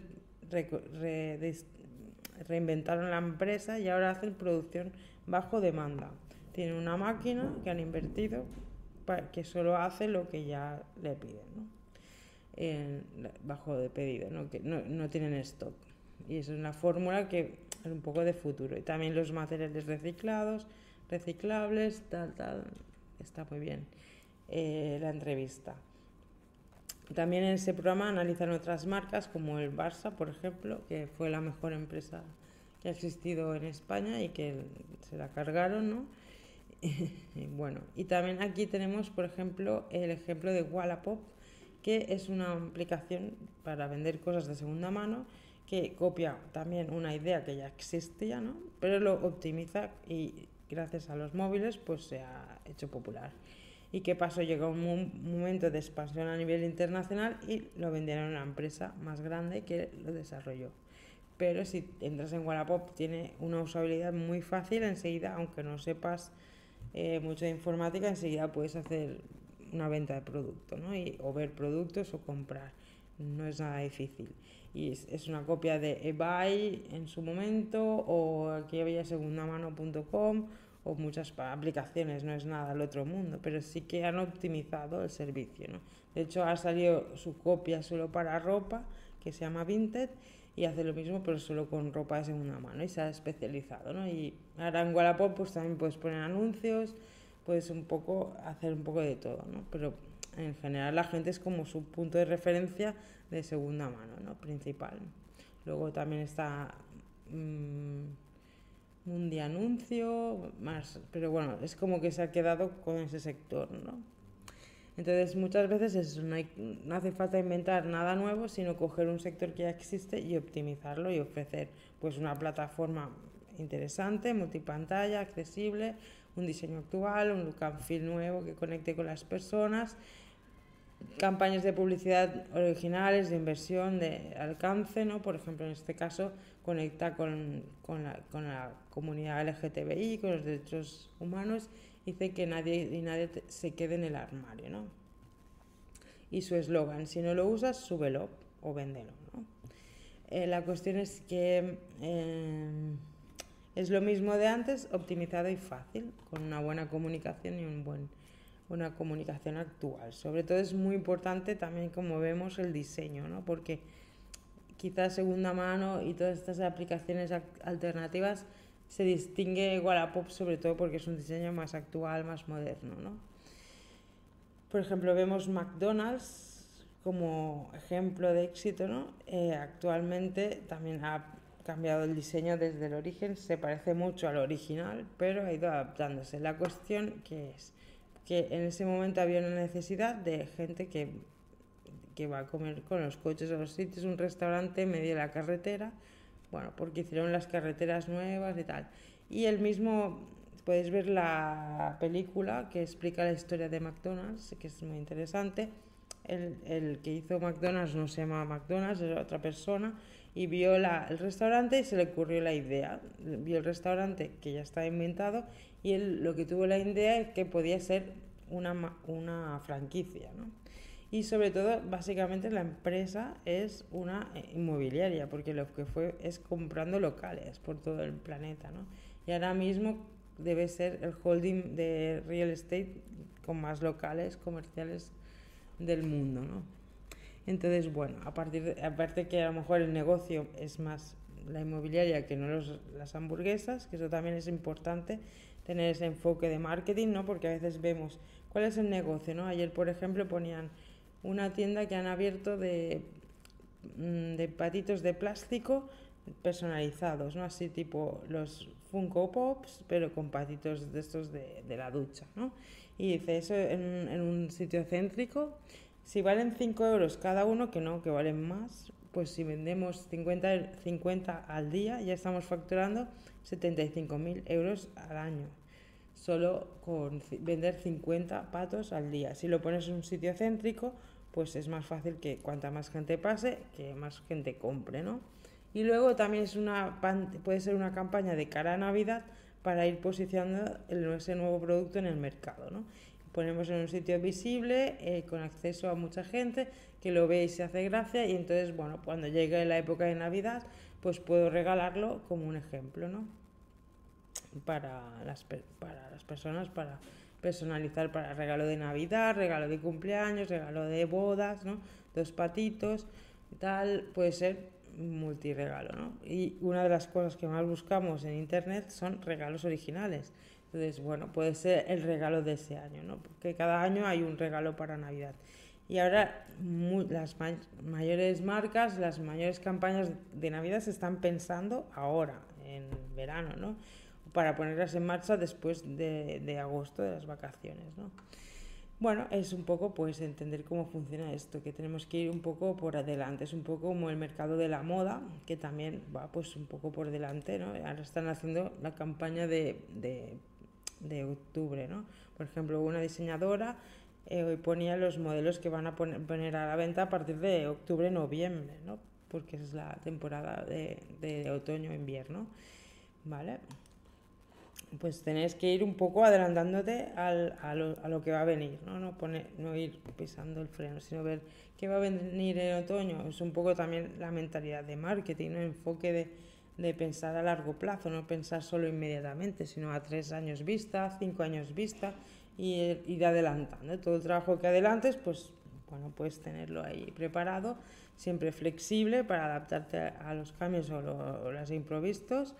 re, re, reinventaron la empresa y ahora hacen producción bajo demanda. Tienen una máquina que han invertido que solo hace lo que ya le piden, ¿no? bajo de pedido, ¿no? que no, no tienen stock. Y eso es una fórmula que es un poco de futuro. Y también los materiales reciclados, reciclables, tal, tal, está muy bien eh, la entrevista. También en ese programa analizan otras marcas como el Barça, por ejemplo, que fue la mejor empresa que ha existido en España y que se la cargaron, ¿no? y bueno, y también aquí tenemos, por ejemplo, el ejemplo de Wallapop, que es una aplicación para vender cosas de segunda mano que copia también una idea que ya existía, ¿no? Pero lo optimiza y gracias a los móviles pues se ha hecho popular. ¿Y qué pasó? Llegó un momento de expansión a nivel internacional y lo vendieron a una empresa más grande que lo desarrolló pero si entras en Wallapop tiene una usabilidad muy fácil, enseguida, aunque no sepas eh, mucho de informática, enseguida puedes hacer una venta de producto, ¿no? Y, o ver productos o comprar. No es nada difícil. Y es, una copia de eBay en su momento, o aquí había segundamano.com, o muchas aplicaciones, no es nada al otro mundo, pero sí que han optimizado el servicio, ¿no? De hecho, ha salido su copia solo para ropa, que se llama Vinted, y hace lo mismo pero solo con ropa de segunda mano y se ha especializado, ¿no? Y ahora en Wallapop pues también puedes poner anuncios, puedes un poco hacer un poco de todo, ¿no? Pero en general la gente es como su punto de referencia de segunda mano, ¿no? Principal. Luego también está mmm, un anuncio, más, pero bueno, es como que se ha quedado con ese sector, ¿no? Entonces, muchas veces no, no, hace falta inventar nada nuevo, sino coger un sector que ya existe y optimizarlo y ofrecer pues una plataforma interesante, multipantalla, accesible, un diseño actual, un look and feel nuevo que conecte con las personas, campañas de publicidad originales, de inversión, de alcance, ¿no? Por ejemplo, en este caso, conecta con, con, la, con la comunidad LGTBI, con los derechos humanos dice que nadie y nadie se quede en el armario, ¿no? Y su eslogan, si no lo usas, súbelo o véndelo, ¿no? Eh, la cuestión es que eh, es lo mismo de antes, optimizado y fácil, con una buena comunicación y un buen, una comunicación actual. Sobre todo es muy importante también, como vemos, el diseño, ¿no? Porque quizás segunda mano y todas estas aplicaciones alternativas se distingue Wallapop sobre todo porque es un diseño más actual, más moderno. ¿no? Por ejemplo, vemos McDonald's como ejemplo de éxito. ¿no? Eh, actualmente también ha cambiado el diseño desde el origen, se parece mucho al original, pero ha ido adaptándose. La cuestión que es que en ese momento había una necesidad de gente que, que va a comer con los coches a los sitios, un restaurante medio de la carretera, bueno, porque hicieron las carreteras nuevas y tal. Y el mismo, podéis ver la película que explica la historia de McDonald's, que es muy interesante. El, el que hizo McDonald's no se llama McDonald's, es otra persona, y vio la, el restaurante y se le ocurrió la idea. Vio el restaurante que ya está inventado y él lo que tuvo la idea es que podía ser una, una franquicia, ¿no? Y sobre todo básicamente la empresa es una eh, inmobiliaria porque lo que fue es comprando locales por todo el planeta ¿no? y ahora mismo debe ser el holding de real estate con más locales comerciales del mundo ¿no? entonces bueno a partir de, aparte que a lo mejor el negocio es más la inmobiliaria que no los, las hamburguesas que eso también es importante tener ese enfoque de marketing no porque a veces vemos cuál es el negocio no ayer por ejemplo ponían una tienda que han abierto de, mm, de patitos de plástico personalizados, ¿no? Así tipo los Funko Pops, pero con patitos de estos de, de la ducha, ¿no? Y dice eso en, un sitio céntrico. Si valen 5 euros cada uno, que no, que valen más, pues si vendemos 50, 50 al día, ya estamos facturando 75.000 euros al año solo con vender 50 patos al día. Si lo pones en un sitio céntrico, pues es más fácil que cuanta más gente pase, que más gente compre, ¿no? Y luego también es una, puede ser una campaña de cara a Navidad para ir posicionando ese nuevo producto en el mercado, ¿no? Ponemos en un sitio visible, eh, con acceso a mucha gente, que lo ve y se hace gracia, y entonces, bueno, cuando llegue la época de Navidad, pues puedo regalarlo como un ejemplo, ¿no? Para las, para las personas, para personalizar para regalo de Navidad, regalo de cumpleaños, regalo de bodas, ¿no? dos patitos tal, puede ser multiregalo, ¿no? Y una de las cosas que más buscamos en internet son regalos originales. Entonces, bueno, puede ser el regalo de ese año, ¿no? Porque cada año hay un regalo para Navidad. Y ahora las mayores marcas, las mayores campañas de Navidad se están pensando ahora, en verano, ¿no? Para ponerlas en marcha después de, agosto, de las vacaciones, ¿no? Bueno, es un poco pues entender cómo funciona esto, que tenemos que ir un poco por adelante, es un poco como el mercado de la moda, que también va pues un poco por delante, ¿no? Ahora están haciendo la campaña de, de, de octubre, ¿no? Por ejemplo, una diseñadora eh, ponía los modelos que van a poner, a la venta a partir de octubre-noviembre, ¿no? Porque es la temporada de, de otoño-invierno, ¿vale? Pues tenés que ir un poco adelantándote al, a, lo, a, lo, que va a venir, ¿no? No, pone, no ir pisando el freno, sino ver qué va a venir en otoño. Es un poco también la mentalidad de marketing, un enfoque de, de, pensar a largo plazo, no pensar solo inmediatamente, sino a tres años vista, cinco años vista y ir adelantando. Todo el trabajo que adelantes, pues bueno, puedes tenerlo ahí preparado, siempre flexible para adaptarte a, los cambios o, lo, o los improvistos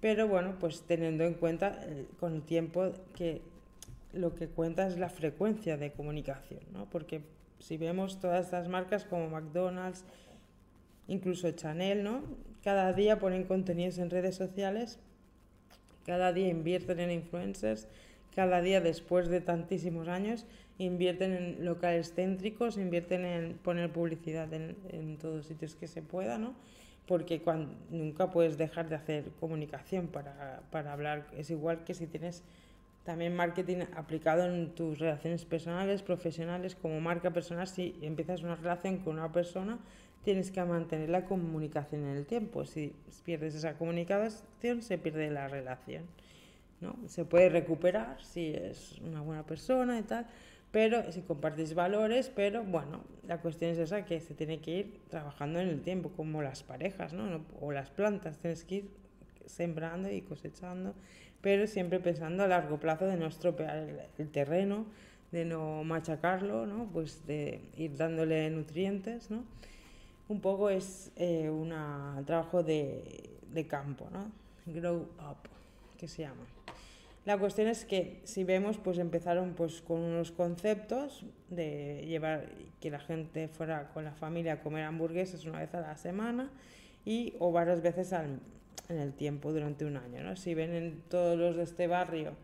pero bueno, pues teniendo en cuenta eh, con el tiempo que lo que cuenta es la frecuencia de comunicación, ¿no? Porque si vemos todas estas marcas como McDonald's, incluso Chanel, ¿no? Cada día ponen contenidos en redes sociales, cada día invierten en influencers, cada día después de tantísimos años invierten en locales céntricos, invierten en poner publicidad en, en todos sitios que se pueda, ¿no? Porque cuando, nunca puedes dejar de hacer comunicación para, para hablar. Es igual que si tienes también marketing aplicado en tus relaciones personales, profesionales, como marca personal, si empiezas una relación con una persona, tienes que mantener la comunicación en el tiempo. Si pierdes esa comunicación, se pierde la relación. ¿no? Se puede recuperar si es una buena persona y tal, pero si compartís valores, pero bueno, la cuestión es esa que se tiene que ir trabajando en el tiempo, como las parejas, ¿no? O las plantas, tienes que ir sembrando y cosechando, pero siempre pensando a largo plazo de no estropear el, terreno, de no machacarlo, ¿no? Pues de ir dándole nutrientes, ¿no? Un poco es eh, un trabajo de, de campo, ¿no? Grow up, que se llama. La cuestión es que si vemos, pues empezaron pues con unos conceptos de llevar que la gente fuera con la familia a comer hamburguesas una vez a la semana y o varias veces al, en el tiempo durante un año. ¿no? Si ven todos los de este barrio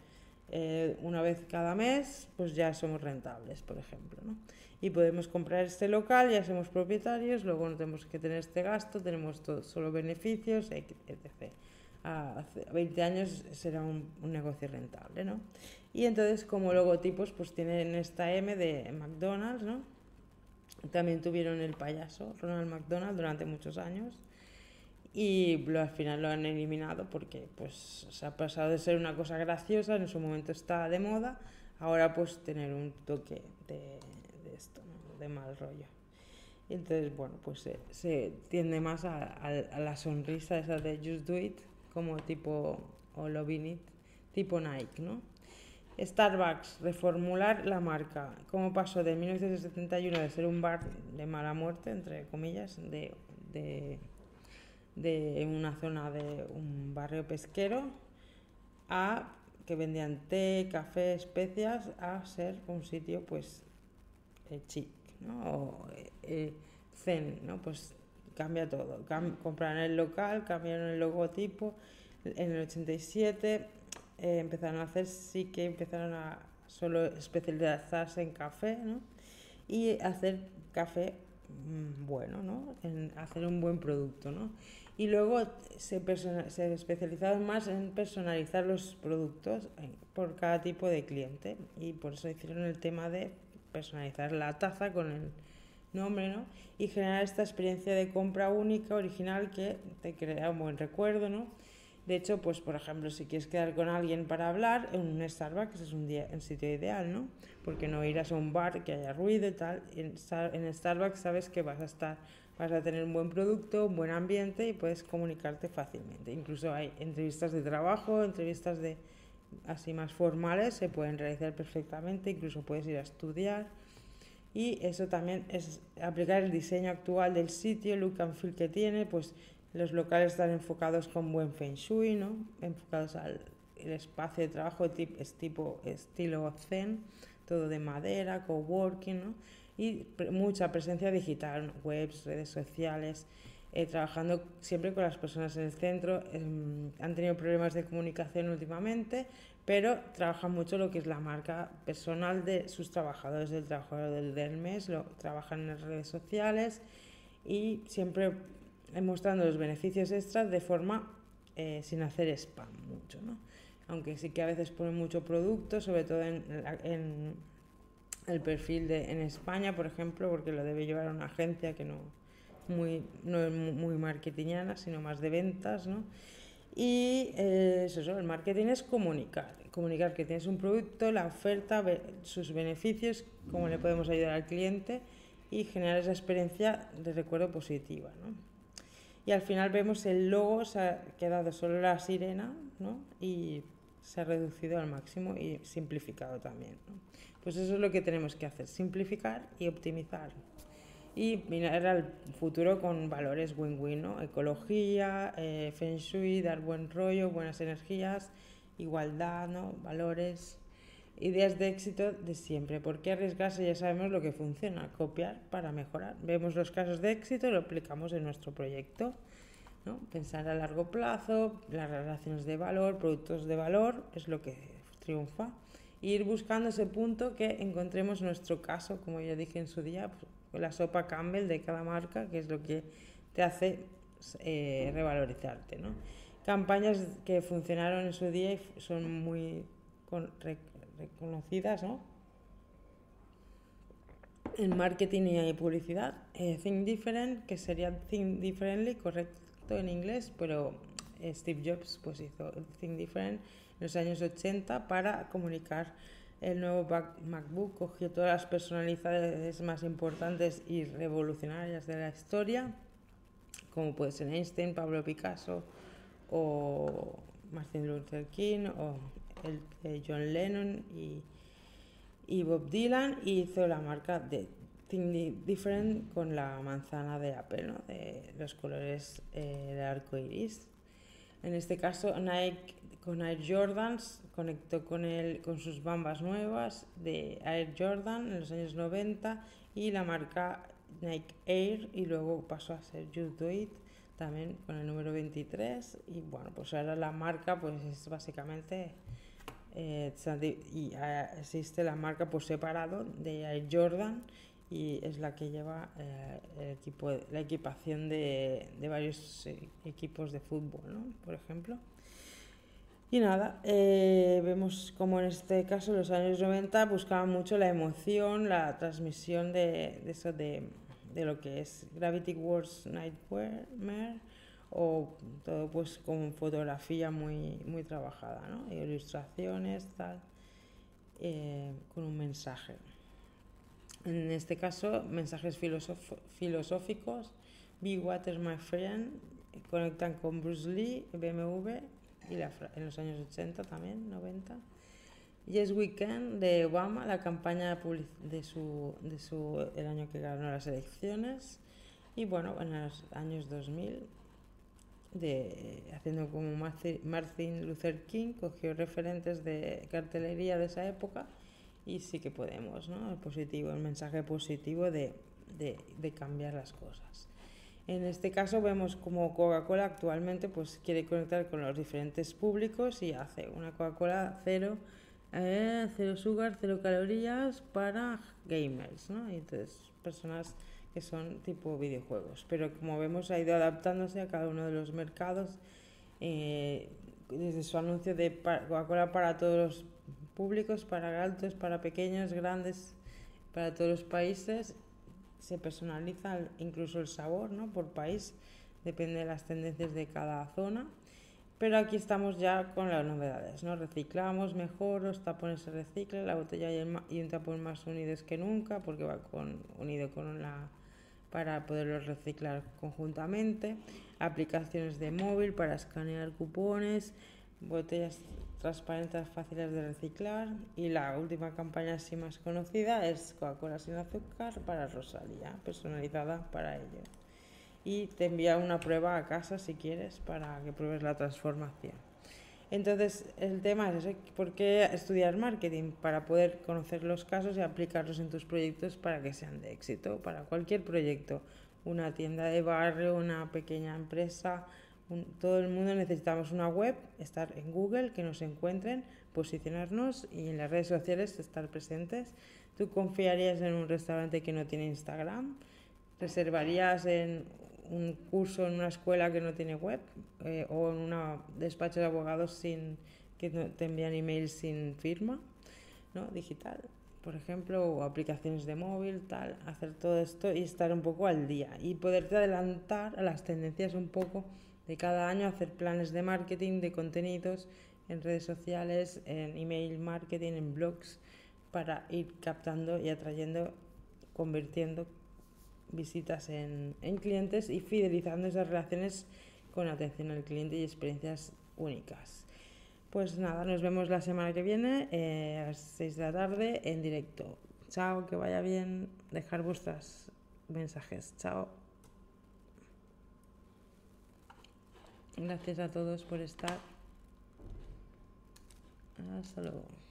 eh, una vez cada mes, pues ya somos rentables, por ejemplo. ¿no? Y podemos comprar este local, ya somos propietarios, luego no tenemos que tener este gasto, tenemos solo beneficios, etc a 20 años será un, negocio rentable, ¿no? Y entonces como logotipos pues tienen esta M de McDonald's, ¿no? También tuvieron el payaso Ronald McDonald durante muchos años y lo, al final lo han eliminado porque pues se ha pasado de ser una cosa graciosa, en su momento está de moda, ahora pues tener un toque de, esto, ¿no? de mal rollo. Entonces, bueno, pues se, tiende más a, la sonrisa esa de Just Do It, como tipo, o Lovinit, tipo Nike, ¿no? Starbucks, reformular la marca. ¿Cómo pasó de 1971 de ser un bar de mala muerte, entre comillas, de, de, de una zona de un barrio pesquero, a que vendían té, café, especias, a ser un sitio, pues, eh, chic, ¿no? O eh, zen, ¿no? Pues cambia todo. Cam compraron el local, cambiaron el logotipo. En el 87 eh, empezaron a hacer, sí que empezaron a solo especializarse en café, ¿no? Y hacer café mmm, bueno, ¿no? En hacer un buen producto, ¿no? Y luego se, se especializaron más en personalizar los productos eh, por cada tipo de cliente. Y por eso hicieron el tema de personalizar la taza con el nombre, ¿no? Y generar esta experiencia de compra única, original, que te crea un buen recuerdo, ¿no? De hecho, pues por ejemplo, si quieres quedar con alguien para hablar, en un Starbucks es un, día, un sitio ideal, ¿no? Porque no irás a un bar que haya ruido y tal. En, en Starbucks sabes que vas a estar, vas a tener un buen producto, un buen ambiente y puedes comunicarte fácilmente. Incluso hay entrevistas de trabajo, entrevistas de así más formales, se pueden realizar perfectamente, incluso puedes ir a estudiar y eso también es aplicar el diseño actual del sitio, look and feel que tiene, pues los locales están enfocados con buen feng shui, ¿no? enfocados al el espacio de trabajo es tipo estilo zen, todo de madera, coworking, ¿no? y mucha presencia digital, webs, redes sociales, eh, trabajando siempre con las personas en el centro. Em, han tenido problemas de comunicación últimamente, pero trabajan mucho lo que es la marca personal de sus trabajadores, del trabajador del, del mes, lo, trabajan en las redes sociales y siempre mostrando los beneficios extras de forma eh, sin hacer spam mucho, ¿no? Aunque sí que a veces ponen mucho producto, sobre todo en, en el perfil de en España, por ejemplo, porque lo debe llevar una agencia que no, muy, no es muy marketingiana, sino más de ventas, ¿no? Y eh, eso, el marketing es comunicar, comunicar que tienes un producto, la oferta, sus beneficios, cómo le podemos ayudar al cliente y generar esa experiencia de recuerdo positiva. ¿no? Y al final vemos el logo, se ha quedado solo la sirena ¿no? y se ha reducido al máximo y simplificado también. ¿no? Pues eso es lo que tenemos que hacer, simplificar y optimizar y mirar al futuro con valores win-win, ¿no? Ecología, eh, feng shui, dar buen rollo, buenas energías, igualdad, ¿no? Valores, ideas de éxito de siempre. ¿Por qué arriesgarse? Ya sabemos lo que funciona, copiar para mejorar. Vemos los casos de éxito lo aplicamos en nuestro proyecto. ¿no? Pensar a largo plazo, las relaciones de valor, productos de valor, es lo que triunfa. Ir buscando ese punto que encontremos nuestro caso, como ya dije en su día, pues, la sopa Campbell de cada marca, que es lo que te hace eh, revalorizarte. ¿no? Campañas que funcionaron en su día y son muy reconocidas ¿no? en marketing y publicidad. Eh, think Different, que sería Think Differently, correcto en inglés, pero eh, Steve Jobs pues hizo Think Different en los años 80 para comunicar el nuevo MacBook cogió todas las personalidades más importantes y revolucionarias de la historia, como puede ser Einstein, Pablo Picasso o Martin Luther King o el, eh, John Lennon y, y, Bob Dylan y hizo la marca de Think Different con la manzana de Apple, ¿no? de los colores eh, del arco iris. En este caso, Nike con Air Jordans, conectó con, el, con sus bambas nuevas de Air Jordan en los años 90 y la marca Nike Air y luego pasó a ser You Do It también con el número 23 y bueno pues ahora la marca pues es básicamente eh, eh, existe la marca por separado de Air Jordan y es la que lleva eh, el equipo, la equipación de, de varios equipos de fútbol ¿no? por ejemplo y nada, eh, vemos como en este caso, los años 90, buscaban mucho la emoción, la transmisión de, de eso, de, lo que es Gravity Wars Nightmare, o todo pues con fotografía muy, muy trabajada, ¿no? ilustraciones, tal, eh, con un mensaje. En este caso, mensajes filosóficos. Big Water, my friend, conectan con Bruce Lee, BMW y la, en los años 80 también, 90. Yes Weekend de Obama, la campaña de su, de su, el año que ganó las elecciones. Y bueno, en los años 2000, de, haciendo como Martin Luther King, cogió referentes de cartelería de esa época y sí que podemos, ¿no? El positivo, el mensaje positivo de, de, de cambiar las cosas. En este caso vemos como Coca-Cola actualmente pues quiere conectar con los diferentes públicos y hace una Coca-Cola cero, eh, cero sugar, cero calorías para gamers, ¿no? Y entonces personas que son tipo videojuegos. Pero como vemos ha ido adaptándose a cada uno de los mercados. Eh, desde su anuncio de Coca-Cola para todos los públicos, para altos, para pequeños, grandes, para todos los países se personaliza incluso el sabor ¿no? por país, depende de las tendencias de cada zona. Pero aquí estamos ya con las novedades, ¿no? Reciclamos mejor, los tapones se reciclan, la botella y, el, y un tapón más unidos que nunca porque va con, unido con la para poderlos reciclar conjuntamente, aplicaciones de móvil para escanear cupones, botellas transparentes, fáciles de reciclar. Y la última campaña así más conocida es Coca-Cola sin azúcar para Rosalía, personalizada para ello. Y te envía una prueba a casa si quieres para que pruebes la transformación. Entonces, el tema es ¿por qué estudiar marketing? Para poder conocer los casos y aplicarlos en tus proyectos para que sean de éxito, para cualquier proyecto. Una tienda de barrio, una pequeña empresa, todo el mundo necesitamos una web, estar en Google, que nos encuentren, posicionarnos y en las redes sociales estar presentes. ¿Tú confiarías en un restaurante que no tiene Instagram? ¿Reservarías en un curso en una escuela que no tiene web eh, o en un despacho de abogados sin que te envían emails sin firma ¿no? digital? por ejemplo, o aplicaciones de móvil, tal, hacer todo esto y estar un poco al día y poderte adelantar a las tendencias un poco de cada año hacer planes de marketing, de contenidos en redes sociales, en email marketing, en blogs, para ir captando y atrayendo, convirtiendo visitas en, clientes y fidelizando esas relaciones con atención al cliente y experiencias únicas. Pues nada, nos vemos la semana que viene eh, a las 6 de la tarde en directo. Chao, que vaya bien. Dejar vuestros mensajes. Chao. Gracias a todos por estar. Hasta luego.